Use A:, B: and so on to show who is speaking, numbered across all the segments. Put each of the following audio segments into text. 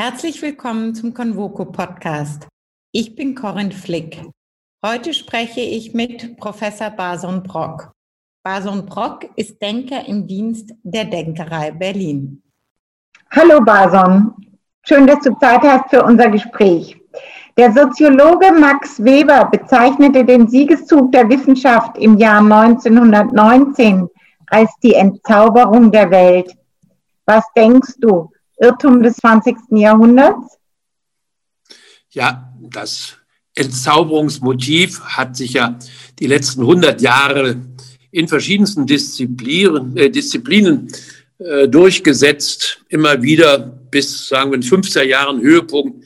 A: Herzlich willkommen zum Convoco Podcast. Ich bin Corinne Flick. Heute spreche ich mit Professor Bason Brock. Bason Brock ist Denker im Dienst der Denkerei Berlin.
B: Hallo Bason, schön, dass du Zeit hast für unser Gespräch. Der Soziologe Max Weber bezeichnete den Siegeszug der Wissenschaft im Jahr 1919 als die Entzauberung der Welt. Was denkst du? Irrtum des 20. Jahrhunderts?
C: Ja, das Entzauberungsmotiv hat sich ja die letzten 100 Jahre in verschiedensten Disziplinen, äh, Disziplinen äh, durchgesetzt, immer wieder bis, sagen wir, in 50er Jahren Höhepunkt,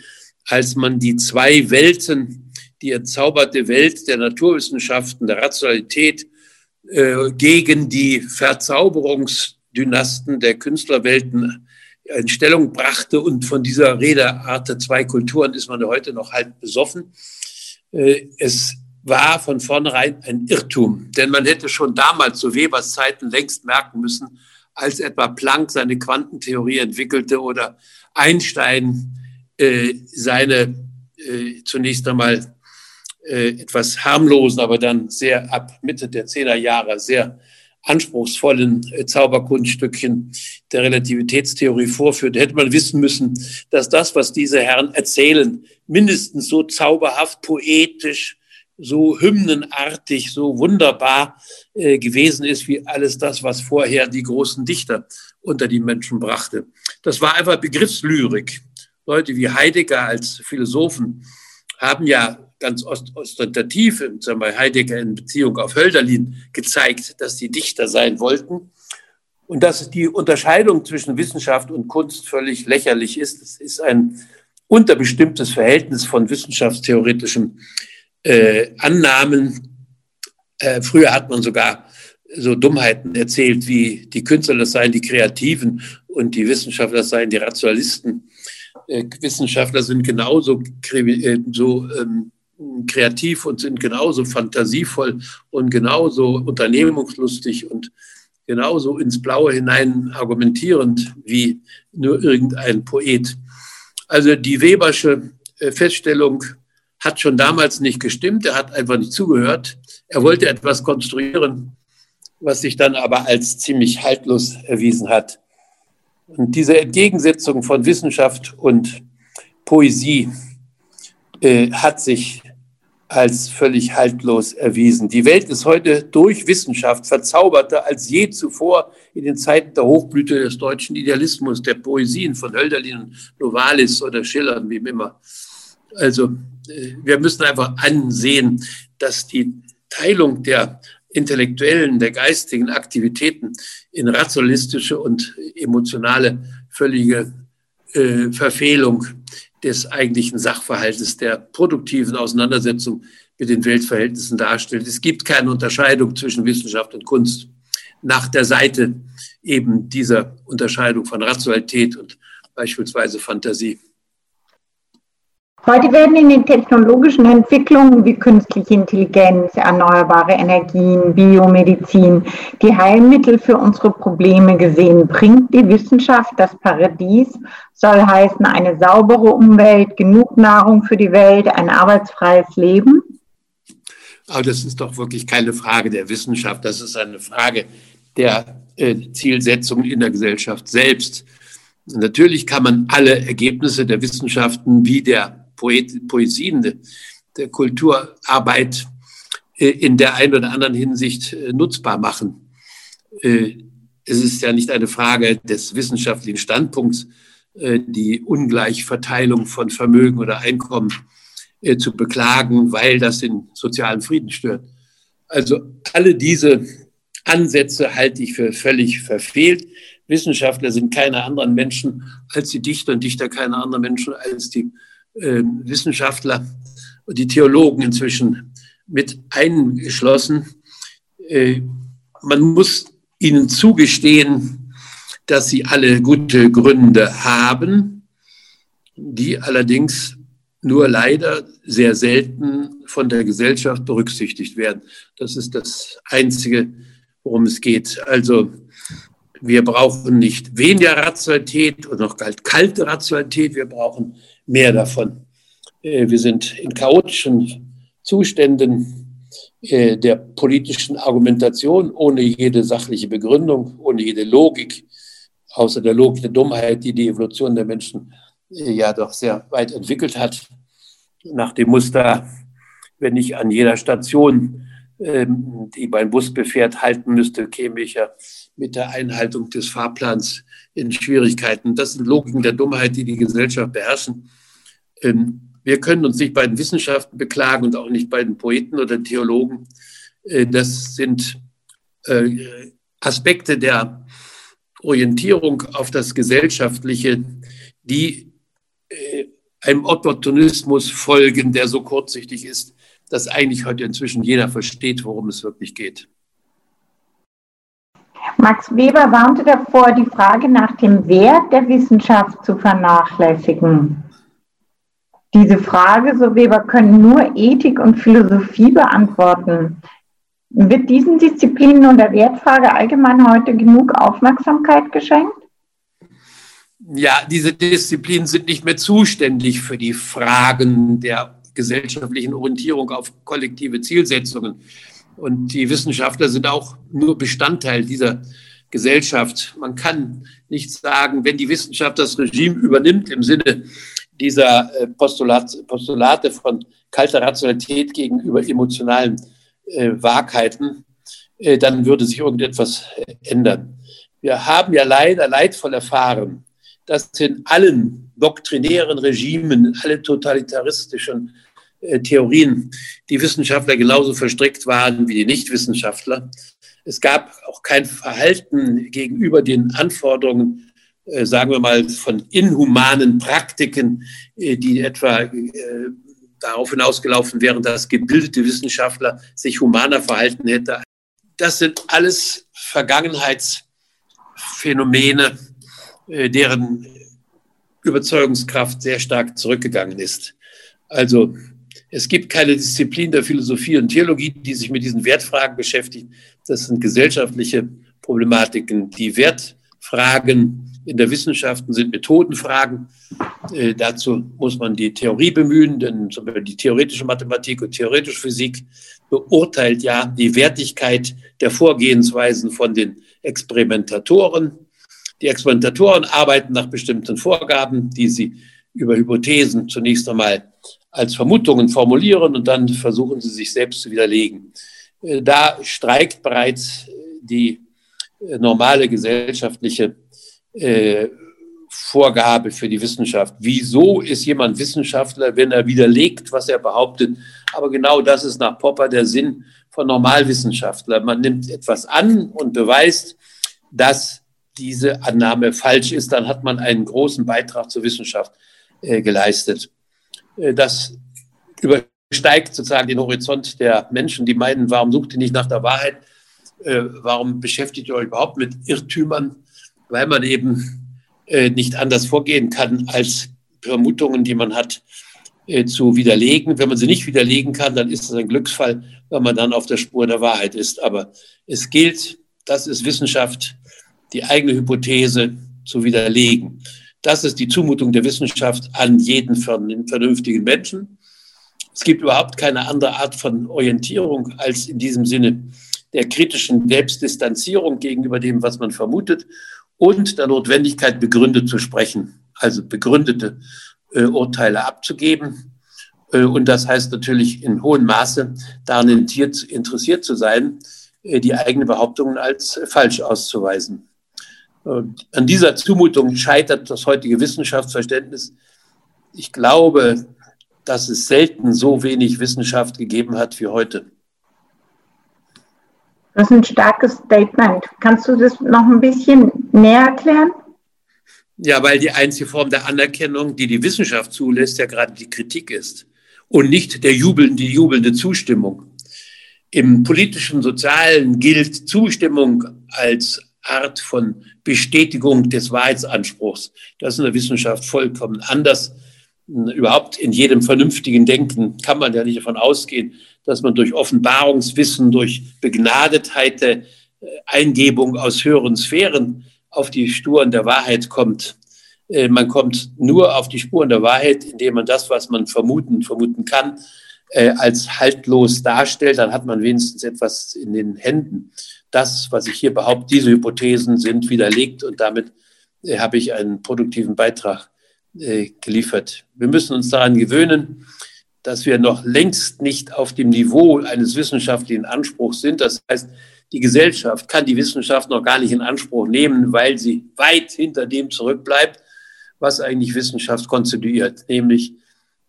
C: als man die zwei Welten, die entzauberte Welt der Naturwissenschaften, der Rationalität äh, gegen die Verzauberungsdynasten der Künstlerwelten in Stellung brachte. Und von dieser Redeart der zwei Kulturen ist man heute noch halb besoffen. Äh, es war von vornherein ein Irrtum, denn man hätte schon damals zu Webers Zeiten längst merken müssen, als etwa Planck seine Quantentheorie entwickelte oder Einstein äh, seine äh, zunächst einmal etwas harmlosen, aber dann sehr ab Mitte der Zehner Jahre sehr anspruchsvollen äh, Zauberkunststückchen der Relativitätstheorie vorführt, hätte man wissen müssen, dass das, was diese Herren erzählen, mindestens so zauberhaft, poetisch, so hymnenartig, so wunderbar äh, gewesen ist, wie alles das, was vorher die großen Dichter unter die Menschen brachte. Das war einfach Begriffslyrik. Leute wie Heidegger als Philosophen haben ja ganz ostentativ, sagen wir Heidegger in Beziehung auf Hölderlin, gezeigt, dass die Dichter sein wollten. Und dass die Unterscheidung zwischen Wissenschaft und Kunst völlig lächerlich ist. Es ist ein unterbestimmtes Verhältnis von wissenschaftstheoretischen äh, Annahmen. Äh, früher hat man sogar so Dummheiten erzählt, wie die Künstler das seien die Kreativen und die Wissenschaftler seien die Rationalisten. Äh, Wissenschaftler sind genauso äh, so, ähm, kreativ und sind genauso fantasievoll und genauso unternehmungslustig und genauso ins Blaue hinein argumentierend wie nur irgendein Poet. Also die Webersche äh, Feststellung hat schon damals nicht gestimmt, er hat einfach nicht zugehört. Er wollte etwas konstruieren, was sich dann aber als ziemlich haltlos erwiesen hat. Und diese Entgegensetzung von Wissenschaft und Poesie äh, hat sich als völlig haltlos erwiesen. Die Welt ist heute durch Wissenschaft verzauberter als je zuvor in den Zeiten der Hochblüte des deutschen Idealismus, der Poesien von Hölderlin, Novalis oder Schiller, wie immer. Also äh, wir müssen einfach ansehen, dass die Teilung der intellektuellen, der geistigen Aktivitäten in rationalistische und emotionale völlige äh, Verfehlung des eigentlichen Sachverhaltes der produktiven Auseinandersetzung mit den Weltverhältnissen darstellt. Es gibt keine Unterscheidung zwischen Wissenschaft und Kunst nach der Seite eben dieser Unterscheidung von Rationalität und beispielsweise Fantasie.
B: Heute werden in den technologischen Entwicklungen wie künstliche Intelligenz, erneuerbare Energien, Biomedizin die Heilmittel für unsere Probleme gesehen. Bringt die Wissenschaft das Paradies? Soll heißen eine saubere Umwelt, genug Nahrung für die Welt, ein arbeitsfreies Leben?
C: Aber das ist doch wirklich keine Frage der Wissenschaft. Das ist eine Frage der äh, Zielsetzung in der Gesellschaft selbst. Natürlich kann man alle Ergebnisse der Wissenschaften wie der Poet, Poesien, der Kulturarbeit äh, in der einen oder anderen Hinsicht äh, nutzbar machen. Äh, es ist ja nicht eine Frage des wissenschaftlichen Standpunkts, die Ungleichverteilung von Vermögen oder Einkommen zu beklagen, weil das den sozialen Frieden stört. Also alle diese Ansätze halte ich für völlig verfehlt. Wissenschaftler sind keine anderen Menschen als die Dichter und Dichter keine anderen Menschen als die äh, Wissenschaftler und die Theologen inzwischen mit eingeschlossen. Äh, man muss ihnen zugestehen, dass sie alle gute Gründe haben, die allerdings nur leider sehr selten von der Gesellschaft berücksichtigt werden. Das ist das Einzige, worum es geht. Also Wir brauchen nicht weniger Rationalität und noch kalte Rationalität, wir brauchen mehr davon. Äh, wir sind in chaotischen Zuständen äh, der politischen Argumentation ohne jede sachliche Begründung, ohne jede Logik, außer der Logik der Dummheit, die die Evolution der Menschen äh, ja doch sehr weit entwickelt hat, nach dem Muster, wenn ich an jeder Station, ähm, die mein Bus befährt, halten müsste, käme ich ja mit der Einhaltung des Fahrplans in Schwierigkeiten. Das sind Logiken der Dummheit, die die Gesellschaft beherrschen. Ähm, wir können uns nicht bei den Wissenschaften beklagen und auch nicht bei den Poeten oder Theologen. Äh, das sind äh, Aspekte der Orientierung auf das Gesellschaftliche, die äh, einem Opportunismus folgen, der so kurzsichtig ist, dass eigentlich heute inzwischen jeder versteht, worum es wirklich geht.
B: Max Weber warnte davor, die Frage nach dem Wert der Wissenschaft zu vernachlässigen. Diese Frage, so Weber, können nur Ethik und Philosophie beantworten. Wird diesen Disziplinen und der Wertfrage allgemein heute genug Aufmerksamkeit geschenkt?
C: Ja, diese Disziplinen sind nicht mehr zuständig für die Fragen der gesellschaftlichen Orientierung auf kollektive Zielsetzungen. Und die Wissenschaftler sind auch nur Bestandteil dieser Gesellschaft. Man kann nicht sagen, wenn die Wissenschaft das Regime übernimmt im Sinne dieser äh, Postulat, Postulate von kalter Rationalität gegenüber emotionalen äh, Wahrheiten, äh, dann würde sich irgendetwas äh, ändern. Wir haben ja leider leidvoll erfahren, dass in allen doktrinären Regimen, in allen totalitaristischen äh, Theorien die Wissenschaftler genauso verstrickt waren wie die Nichtwissenschaftler. Es gab auch kein Verhalten gegenüber den Anforderungen äh, sagen wir mal, von inhumanen Praktiken, äh, die etwa darauf hinausgelaufen wären, dass gebildete Wissenschaftler sich humaner verhalten hätten. Das sind alles Vergangenheitsphänomene, deren Überzeugungskraft sehr stark zurückgegangen ist. Also es gibt keine Disziplin der Philosophie und Theologie, die sich mit diesen Wertfragen beschäftigt. Das sind gesellschaftliche Problematiken. Die Wertfragen in der Wissenschaft sind Methodenfragen. Äh, dazu muss man die Theorie bemühen, denn zum Beispiel die theoretische Mathematik und theoretische Physik beurteilt ja die Wertigkeit der Vorgehensweisen von den Experimentatoren. Die Experimentatoren arbeiten nach bestimmten Vorgaben, die sie über Hypothesen zunächst einmal als Vermutungen formulieren und dann versuchen sie sich selbst zu widerlegen. Äh, da streikt bereits die äh, normale gesellschaftliche äh, Vorgabe für die Wissenschaft. Wieso ist jemand Wissenschaftler, wenn er widerlegt, was er behauptet? Aber genau das ist nach Popper der Sinn von Normalwissenschaftler. Man nimmt etwas an und beweist, dass diese Annahme falsch ist. Dann hat man einen großen Beitrag zur Wissenschaft äh, geleistet. Äh, das übersteigt sozusagen den Horizont der Menschen, die meinen, warum sucht ihr nicht nach der Wahrheit? Äh, warum beschäftigt ihr euch überhaupt mit Irrtümern? weil man eben äh, nicht anders vorgehen kann, als Vermutungen, die man hat, äh, zu widerlegen. Wenn man sie nicht widerlegen kann, dann ist es ein Glücksfall, weil man dann auf der Spur der Wahrheit ist. Aber es gilt, das ist Wissenschaft, die eigene Hypothese zu widerlegen. Das ist die Zumutung der Wissenschaft an jeden vernünftigen Menschen. Es gibt überhaupt keine andere Art von Orientierung als in diesem Sinne der kritischen Selbstdistanzierung gegenüber dem, was man vermutet und der Notwendigkeit, begründet zu sprechen, also begründete äh, Urteile abzugeben. Äh, und das heißt natürlich in hohem Maße daran interessiert zu sein, äh, die eigenen Behauptungen als falsch auszuweisen. Und an dieser Zumutung scheitert das heutige Wissenschaftsverständnis. Ich glaube, dass es selten so wenig Wissenschaft gegeben hat wie heute.
B: Das ist ein starkes Statement. Kannst du das noch ein bisschen näher erklären?
C: Ja, weil die einzige Form der Anerkennung, die die Wissenschaft zulässt, ja gerade die Kritik ist und nicht der jubelnde, die jubelnde Zustimmung. Im politischen, sozialen gilt Zustimmung als Art von Bestätigung des Wahrheitsanspruchs. Das ist in der Wissenschaft vollkommen anders. Überhaupt in jedem vernünftigen Denken kann man ja nicht davon ausgehen, dass man durch Offenbarungswissen, durch Begnadetheit der äh, Eingebung aus höheren Sphären auf die Spuren der Wahrheit kommt. Äh, man kommt nur auf die Spuren der Wahrheit, indem man das, was man vermuten, vermuten kann, äh, als haltlos darstellt. Dann hat man wenigstens etwas in den Händen. Das, was ich hier behaupte, diese Hypothesen sind widerlegt und damit äh, habe ich einen produktiven Beitrag geliefert. Wir müssen uns daran gewöhnen, dass wir noch längst nicht auf dem Niveau eines wissenschaftlichen Anspruchs sind. Das heißt, die Gesellschaft kann die Wissenschaft noch gar nicht in Anspruch nehmen, weil sie weit hinter dem zurückbleibt, was eigentlich Wissenschaft konstituiert, nämlich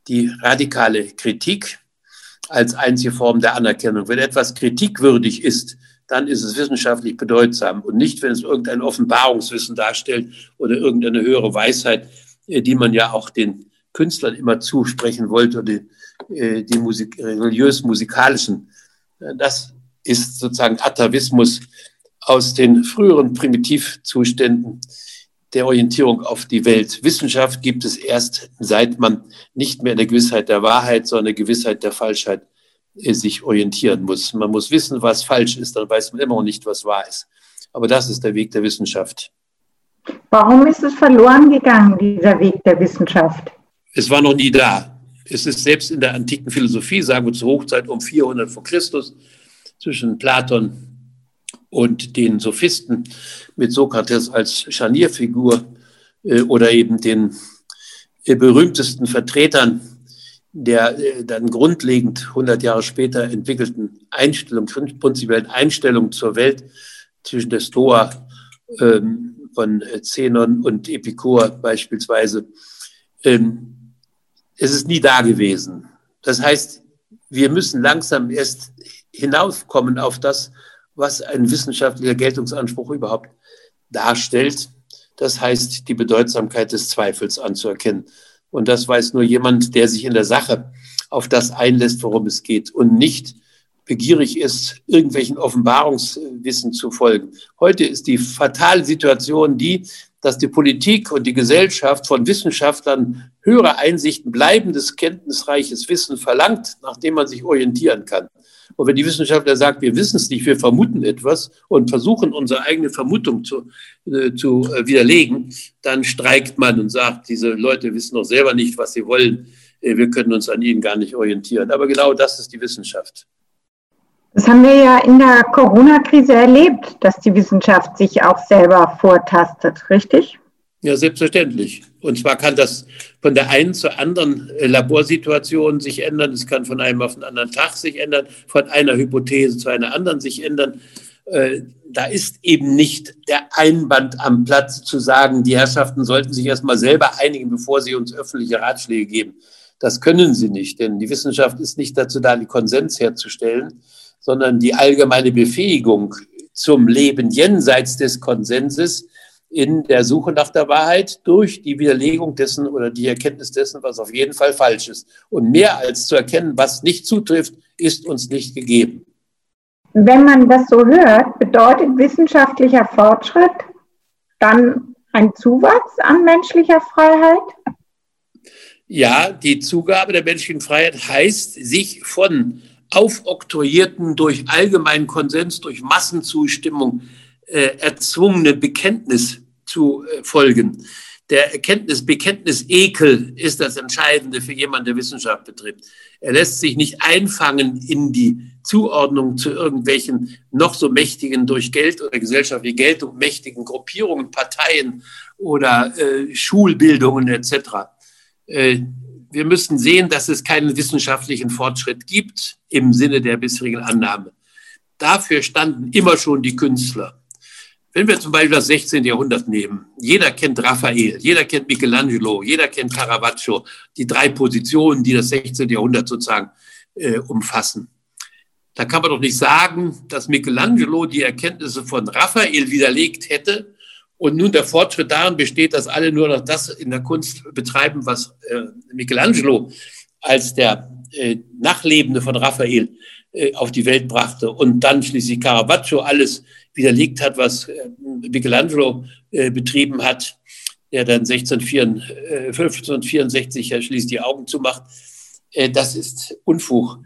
C: die radikale Kritik als einzige Form der Anerkennung. Wenn etwas kritikwürdig ist, dann ist es wissenschaftlich bedeutsam und nicht, wenn es irgendein Offenbarungswissen darstellt oder irgendeine höhere Weisheit, äh, die man ja auch den Künstlern immer zusprechen wollte oder die, äh, die Musik, religiös-musikalischen. Das ist sozusagen Atavismus aus den früheren Primitivzuständen der Orientierung auf die Welt. Wissenschaft gibt es erst, seit man nicht mehr der Gewissheit der Wahrheit, sondern der Gewissheit der Falschheit äh, sich orientieren muss. Man muss wissen, was falsch ist, dann weiß man immer noch nicht, was wahr ist. Aber das ist der Weg der Wissenschaft.
B: Warum ist es verloren gegangen, dieser Weg der Wissenschaft?
C: Es war noch nie da. Es ist selbst in der antiken Philosophie, sagen wir zur Hochzeit um 400 vor Christus, zwischen Platon und den Sophisten mit Sokrates als Scharnierfigur äh, oder eben den äh, berühmtesten Vertretern der äh, dann grundlegend 100 Jahre später entwickelten Einstellung, prinzipiellen Einstellung zur Welt zwischen der Stoa ähm, von Zenon und Epikur beispielsweise. Ähm, es ist nie da gewesen. Das heißt, wir müssen langsam erst hinaufkommen auf das, was ein wissenschaftlicher Geltungsanspruch überhaupt darstellt. Das heißt, die Bedeutsamkeit des Zweifels anzuerkennen. Und das weiß nur jemand, der sich in der Sache auf das einlässt, worum es geht und nicht begierig ist, irgendwelchen Offenbarungswissen zu folgen. Heute ist die fatale Situation die, dass die Politik und die Gesellschaft von Wissenschaftlern höhere Einsichten, bleibendes, kenntnisreiches Wissen verlangt, nachdem man sich orientieren kann. Und wenn die Wissenschaftler sagt, wir wissen es nicht, wir vermuten etwas und versuchen, unsere eigene Vermutung zu, äh, zu äh, widerlegen, dann streikt man und sagt, diese Leute wissen doch selber nicht, was sie wollen. Äh, wir können uns an ihnen gar nicht orientieren. Aber genau das ist die Wissenschaft.
B: Das haben wir ja in der Corona-Krise erlebt, dass die Wissenschaft sich auch selber vortastet, richtig?
C: Ja, selbstverständlich. Und zwar kann das von der einen zur anderen äh, Laborsituation sich ändern. Es kann von einem auf den anderen Tag sich ändern, von einer Hypothese zu einer anderen sich ändern. Äh, da ist eben nicht der Einband am Platz zu sagen, die Herrschaften sollten sich erstmal selber einigen, bevor sie uns öffentliche Ratschläge geben. Das können sie nicht, denn die Wissenschaft ist nicht dazu da, die Konsens herzustellen, sondern die allgemeine Befähigung zum Leben jenseits des Konsenses in der Suche nach der Wahrheit durch die Widerlegung dessen oder die Erkenntnis dessen, was auf jeden Fall falsch ist. Und mehr als zu erkennen, was nicht zutrifft, ist uns nicht gegeben.
B: Wenn man das so hört, bedeutet wissenschaftlicher Fortschritt dann ein Zuwachs an menschlicher Freiheit?
C: Ja, die Zugabe der menschlichen Freiheit heißt, sich von aufoktroyierten durch allgemeinen Konsens, durch Massenzustimmung äh, erzwungene Bekenntnis zu äh, folgen. Der Erkenntnis, Bekenntnisekel ist das Entscheidende für jemanden, der Wissenschaft betritt. Er lässt sich nicht einfangen in die Zuordnung zu irgendwelchen noch so mächtigen durch Geld oder gesellschaftliche Geltung mächtigen Gruppierungen, Parteien oder äh, Schulbildungen etc. Äh, wir müssen sehen, dass es keinen wissenschaftlichen Fortschritt gibt im Sinne der bisherigen Annahme. Dafür standen immer schon die Künstler. Wenn wir zum Beispiel das 16. Jahrhundert nehmen, jeder kennt Raphael, jeder kennt Michelangelo, jeder kennt Caravaggio, die drei Positionen, die das 16. Jahrhundert sozusagen äh, umfassen. Da kann man doch nicht sagen, dass Michelangelo die Erkenntnisse von Raphael widerlegt hätte und nun der Fortschritt darin besteht, dass alle nur noch das in der Kunst betreiben, was äh, Michelangelo als der äh, Nachlebende von Raphael äh, auf die Welt brachte und dann schließlich Caravaggio alles widerlegt hat, was äh, Michelangelo äh, betrieben hat, der dann 1564 ja schließlich die Augen zumacht. Äh, das ist Unfug.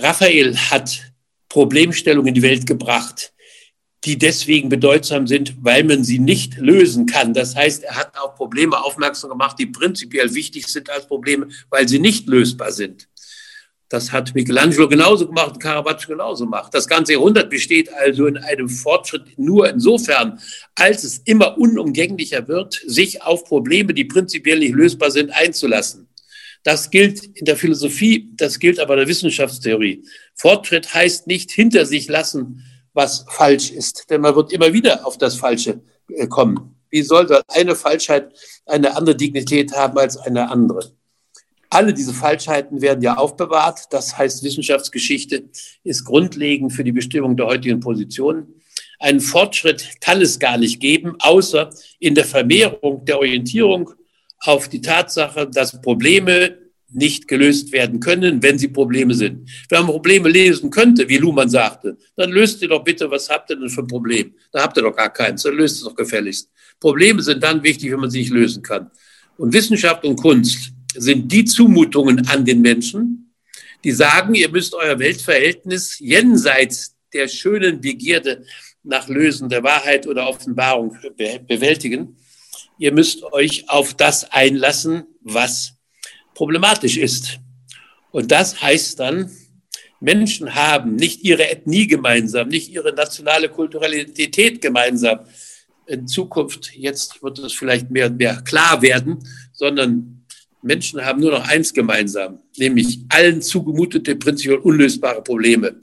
C: Raphael hat Problemstellungen in die Welt gebracht, die deswegen bedeutsam sind, weil man sie nicht lösen kann. Das heißt, er hat auf Probleme aufmerksam gemacht, die prinzipiell wichtig sind als Probleme, weil sie nicht lösbar sind. Das hat Michelangelo genauso gemacht und Caravaggio genauso gemacht. Das ganze Jahrhundert besteht also in einem Fortschritt nur insofern, als es immer unumgänglicher wird, sich auf Probleme, die prinzipiell nicht lösbar sind, einzulassen. Das gilt in der Philosophie, das gilt aber in der Wissenschaftstheorie. Fortschritt heißt nicht hinter sich lassen, was falsch ist, denn man wird immer wieder auf das Falsche äh, kommen. Wie soll eine Falschheit eine andere Dignität haben als eine andere? Alle diese Falschheiten werden ja aufbewahrt. Das heißt, Wissenschaftsgeschichte ist grundlegend für die Bestimmung der heutigen Position. Einen Fortschritt kann es gar nicht geben, außer in der Vermehrung der Orientierung auf die Tatsache, dass Probleme nicht gelöst werden können, wenn sie Probleme sind. Wenn man Probleme lösen könnte, wie Luhmann sagte, dann löst ihr doch bitte, was habt ihr denn für ein Problem? Da habt ihr doch gar keins, dann löst es doch gefälligst. Probleme sind dann wichtig, wenn man sie nicht lösen kann. Und Wissenschaft und Kunst sind die Zumutungen an den Menschen, die sagen, ihr müsst euer Weltverhältnis jenseits der schönen Begierde nach Lösen der Wahrheit oder Offenbarung bewältigen. Ihr müsst euch auf das einlassen, was problematisch ist. Und das heißt dann, Menschen haben nicht ihre Ethnie gemeinsam, nicht ihre nationale kulturelle Identität gemeinsam. In Zukunft, jetzt wird es vielleicht mehr und mehr klar werden, sondern Menschen haben nur noch eins gemeinsam, nämlich allen zugemutete prinzipiell unlösbare Probleme.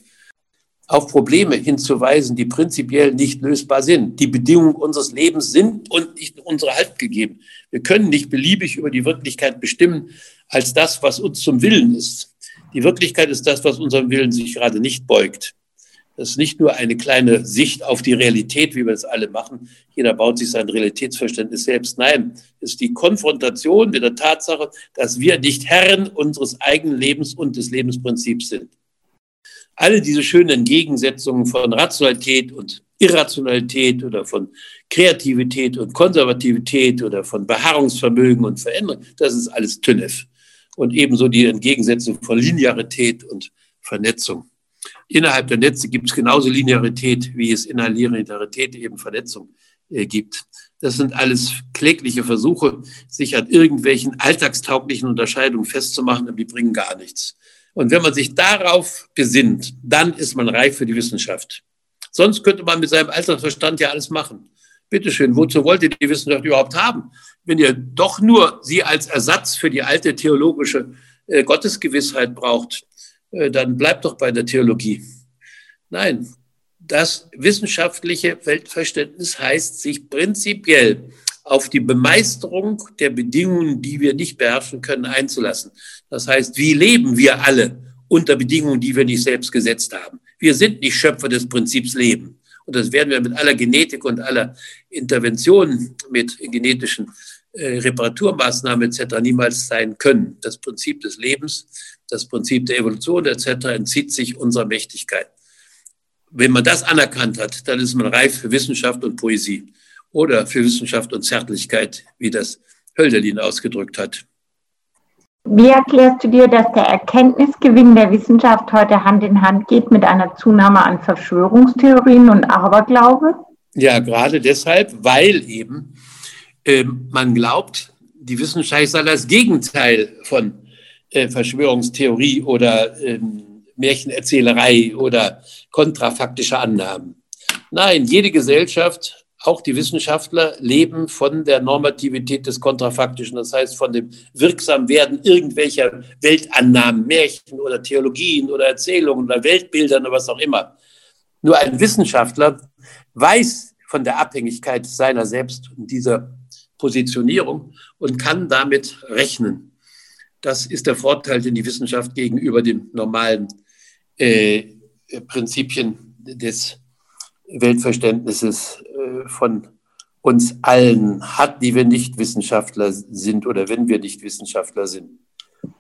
C: Auf Probleme hinzuweisen, die prinzipiell nicht lösbar sind. Die Bedingungen unseres Lebens sind und nicht unsere Halt gegeben. Wir können nicht beliebig über die Wirklichkeit bestimmen als das, was uns zum Willen ist. Die Wirklichkeit ist das, was unserem Willen sich gerade nicht beugt. Das ist nicht nur eine kleine Sicht auf die Realität, wie wir es alle machen. Jeder baut sich sein Realitätsverständnis selbst. Nein, es ist die Konfrontation mit der Tatsache, dass wir nicht Herren unseres eigenen Lebens und des Lebensprinzips sind. Alle diese schönen Entgegensetzungen von Rationalität und Irrationalität oder von Kreativität und Konservativität oder von Beharrungsvermögen und Veränderung, das ist alles Tünnef. Und ebenso die Entgegensetzung von Linearität und Vernetzung. Innerhalb der Netze gibt es genauso Linearität, wie es innerhalb Linearität eben Vernetzung äh, gibt. Das sind alles klägliche Versuche, sich an irgendwelchen alltagstauglichen Unterscheidungen festzumachen, aber die bringen gar nichts. Und wenn man sich darauf besinnt, dann ist man reif für die Wissenschaft. Sonst könnte man mit seinem Alltagsverstand ja alles machen. Bitteschön, wozu wollt ihr die Wissenschaft überhaupt haben? Wenn ihr doch nur sie als Ersatz für die alte theologische äh, Gottesgewissheit braucht, äh, dann bleibt doch bei der Theologie. Nein, das wissenschaftliche Weltverständnis heißt, sich prinzipiell auf die Bemeisterung der Bedingungen, die wir nicht beherrschen können, einzulassen. Das heißt, wie leben wir alle unter Bedingungen, die wir nicht selbst gesetzt haben? Wir sind nicht Schöpfer des Prinzips Leben. Und das werden wir mit aller Genetik und aller Intervention mit genetischen äh, Reparaturmaßnahmen etc. niemals sein können. Das Prinzip des Lebens das Prinzip der Evolution etc. entzieht sich unserer Mächtigkeit. Wenn man das anerkannt hat, dann ist man reif für Wissenschaft und Poesie oder für Wissenschaft und Zärtlichkeit, wie das Hölderlin ausgedrückt hat.
B: Wie erklärst du dir, dass der Erkenntnisgewinn der Wissenschaft heute Hand in Hand geht mit einer Zunahme an Verschwörungstheorien und Aberglaube?
C: Ja, gerade deshalb, weil eben äh, man glaubt, die Wissenschaft sei das Gegenteil von äh, Verschwörungstheorie oder ähm, Märchenerzählerei oder kontrafaktische Annahmen. Nein, jede Gesellschaft, auch die Wissenschaftler, leben von der Normativität des Kontrafaktischen, das heißt von dem Wirksamwerden irgendwelcher Weltannahmen, Märchen oder Theologien oder Erzählungen oder Weltbildern oder was auch immer. Nur ein Wissenschaftler weiß von der Abhängigkeit seiner selbst und dieser Positionierung und kann damit rechnen. Das ist der Vorteil, den die Wissenschaft gegenüber den normalen äh, Prinzipien des Weltverständnisses von uns allen hat, die wir nicht Wissenschaftler sind oder wenn wir nicht Wissenschaftler sind.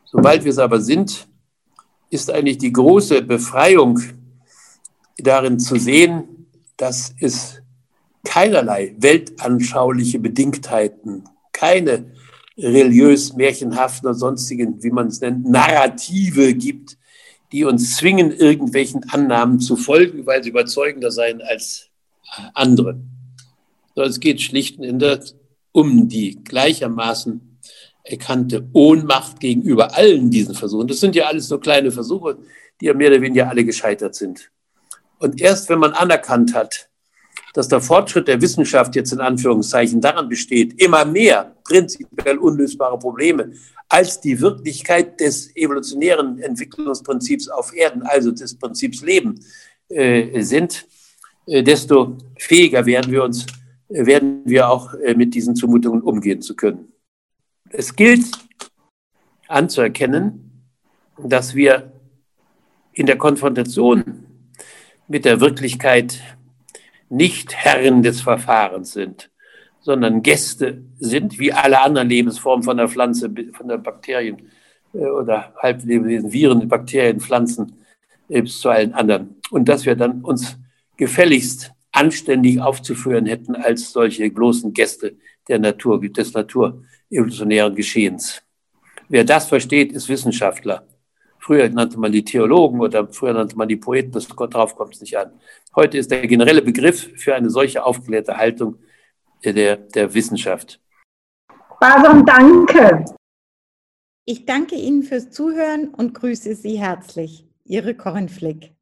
C: Sobald wir es aber sind, ist eigentlich die große Befreiung darin zu sehen, dass es keinerlei weltanschauliche Bedingtheiten, keine religiös, märchenhaften oder sonstigen, wie man es nennt, Narrative gibt, die uns zwingen, irgendwelchen Annahmen zu folgen, weil sie überzeugender seien als andere. Es geht schlicht und endlich um die gleichermaßen erkannte Ohnmacht gegenüber allen diesen Versuchen. Das sind ja alles so kleine Versuche, die ja mehr oder weniger alle gescheitert sind. Und erst wenn man anerkannt hat, dass der Fortschritt der Wissenschaft jetzt in Anführungszeichen daran besteht, immer mehr prinzipiell unlösbare Probleme als die Wirklichkeit des evolutionären Entwicklungsprinzips auf Erden, also des Prinzips Leben, äh, sind, desto fähiger werden wir uns, äh, werden wir auch äh, mit diesen Zumutungen umgehen zu können. Es gilt anzuerkennen, dass wir in der Konfrontation mit der Wirklichkeit nicht Herren des Verfahrens sind, sondern Gäste sind, wie alle anderen Lebensformen von der Pflanze, von der Bakterien äh, oder Halblebewesen, Viren, Bakterien, Pflanzen äh, bis zu allen anderen. Und dass wir dann uns gefälligst anständig aufzuführen hätten als solche bloßen Gäste der Natur, des naturevolutionären Geschehens. Wer das versteht, ist Wissenschaftler. Früher nannte man die Theologen oder früher nannte man die Poeten, das, darauf kommt es nicht an. Heute ist der generelle Begriff für eine solche aufgeklärte Haltung der, der Wissenschaft.
B: Bason, danke.
A: Ich danke Ihnen fürs Zuhören und grüße Sie herzlich. Ihre Corinne Flick.